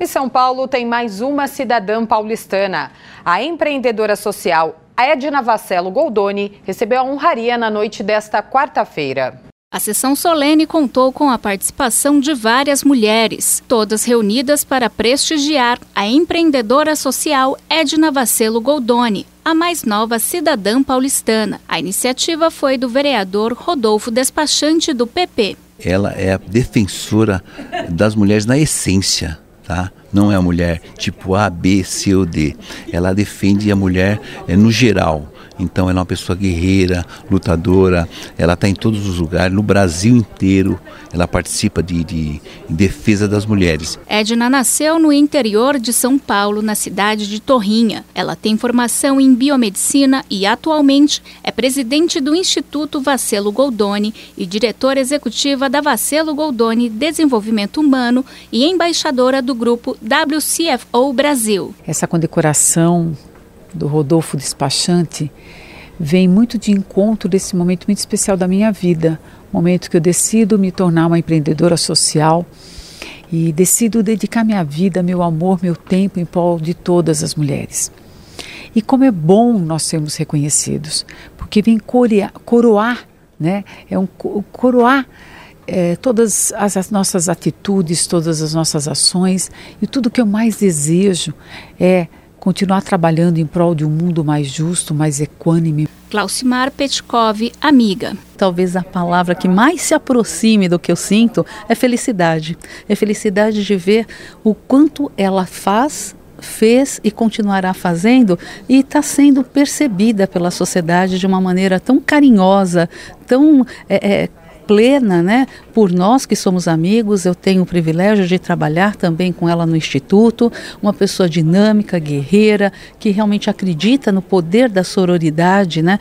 E São Paulo tem mais uma cidadã paulistana. A empreendedora social Edna Vassello Goldoni recebeu a honraria na noite desta quarta-feira. A sessão solene contou com a participação de várias mulheres, todas reunidas para prestigiar a empreendedora social Edna Vacelo Goldoni, a mais nova cidadã paulistana. A iniciativa foi do vereador Rodolfo Despachante do PP. Ela é a defensora das mulheres na essência, tá? Não é a mulher tipo A, B, C ou D. Ela defende a mulher é, no geral então ela é uma pessoa guerreira, lutadora, ela está em todos os lugares, no Brasil inteiro, ela participa de, de defesa das mulheres. Edna nasceu no interior de São Paulo, na cidade de Torrinha. Ela tem formação em biomedicina e atualmente é presidente do Instituto Vacelo Goldoni e diretora executiva da Vacelo Goldoni Desenvolvimento Humano e embaixadora do grupo WCFO Brasil. Essa condecoração do Rodolfo Despachante vem muito de encontro desse momento muito especial da minha vida, momento que eu decido me tornar uma empreendedora social e decido dedicar minha vida, meu amor, meu tempo em prol de todas as mulheres. E como é bom nós sermos reconhecidos, porque vem coroar, coroar né? É um coroar é, todas as, as, nossas atitudes, todas as nossas ações e tudo que eu mais desejo é continuar trabalhando em prol de um mundo mais justo, mais equânime. Klausimar Petkov, amiga. Talvez a palavra que mais se aproxime do que eu sinto é felicidade. É felicidade de ver o quanto ela faz fez e continuará fazendo e está sendo percebida pela sociedade de uma maneira tão carinhosa, tão é, é, plena, né? Por nós que somos amigos, eu tenho o privilégio de trabalhar também com ela no instituto, uma pessoa dinâmica, guerreira, que realmente acredita no poder da sororidade, né?